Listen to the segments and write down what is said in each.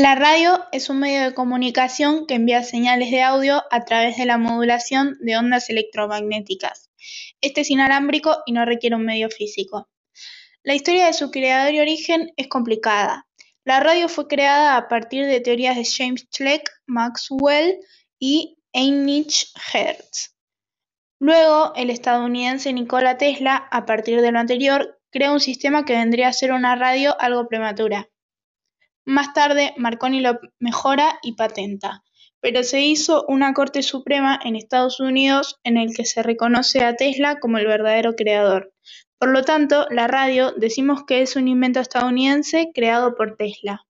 La radio es un medio de comunicación que envía señales de audio a través de la modulación de ondas electromagnéticas. Este es inalámbrico y no requiere un medio físico. La historia de su creador y origen es complicada. La radio fue creada a partir de teorías de James Clerk Maxwell y Heinrich Hertz. Luego, el estadounidense Nikola Tesla, a partir de lo anterior, crea un sistema que vendría a ser una radio algo prematura. Más tarde, Marconi lo mejora y patenta, pero se hizo una Corte Suprema en Estados Unidos en el que se reconoce a Tesla como el verdadero creador. Por lo tanto, la radio decimos que es un invento estadounidense creado por Tesla.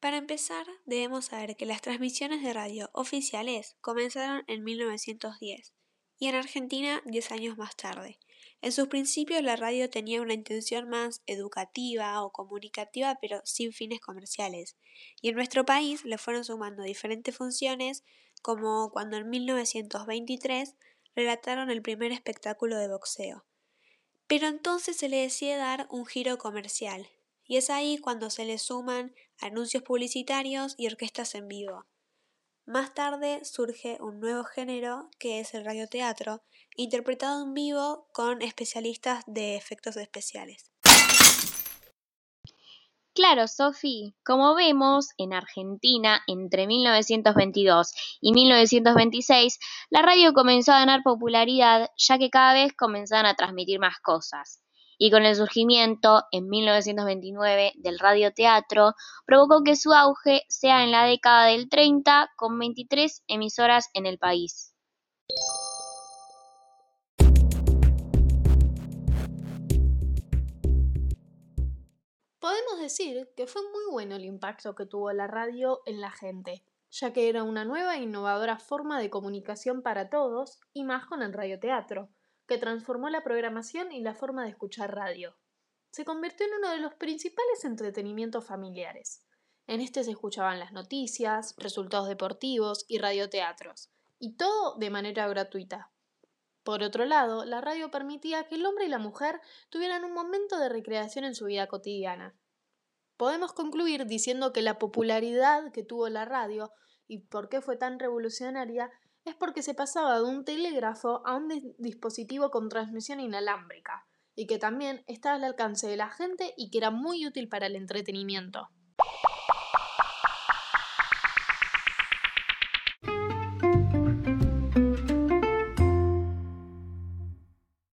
Para empezar, debemos saber que las transmisiones de radio oficiales comenzaron en 1910 y en Argentina diez años más tarde. En sus principios la radio tenía una intención más educativa o comunicativa pero sin fines comerciales y en nuestro país le fueron sumando diferentes funciones como cuando en 1923 relataron el primer espectáculo de boxeo. Pero entonces se le decide dar un giro comercial y es ahí cuando se le suman anuncios publicitarios y orquestas en vivo. Más tarde surge un nuevo género que es el radioteatro, interpretado en vivo con especialistas de efectos especiales. Claro, Sofi, como vemos, en Argentina, entre 1922 y 1926, la radio comenzó a ganar popularidad ya que cada vez comenzaban a transmitir más cosas y con el surgimiento en 1929 del radioteatro provocó que su auge sea en la década del 30 con 23 emisoras en el país. Podemos decir que fue muy bueno el impacto que tuvo la radio en la gente, ya que era una nueva e innovadora forma de comunicación para todos y más con el radioteatro que transformó la programación y la forma de escuchar radio. Se convirtió en uno de los principales entretenimientos familiares. En este se escuchaban las noticias, resultados deportivos y radioteatros, y todo de manera gratuita. Por otro lado, la radio permitía que el hombre y la mujer tuvieran un momento de recreación en su vida cotidiana. Podemos concluir diciendo que la popularidad que tuvo la radio y por qué fue tan revolucionaria es porque se pasaba de un telégrafo a un dispositivo con transmisión inalámbrica, y que también estaba al alcance de la gente y que era muy útil para el entretenimiento.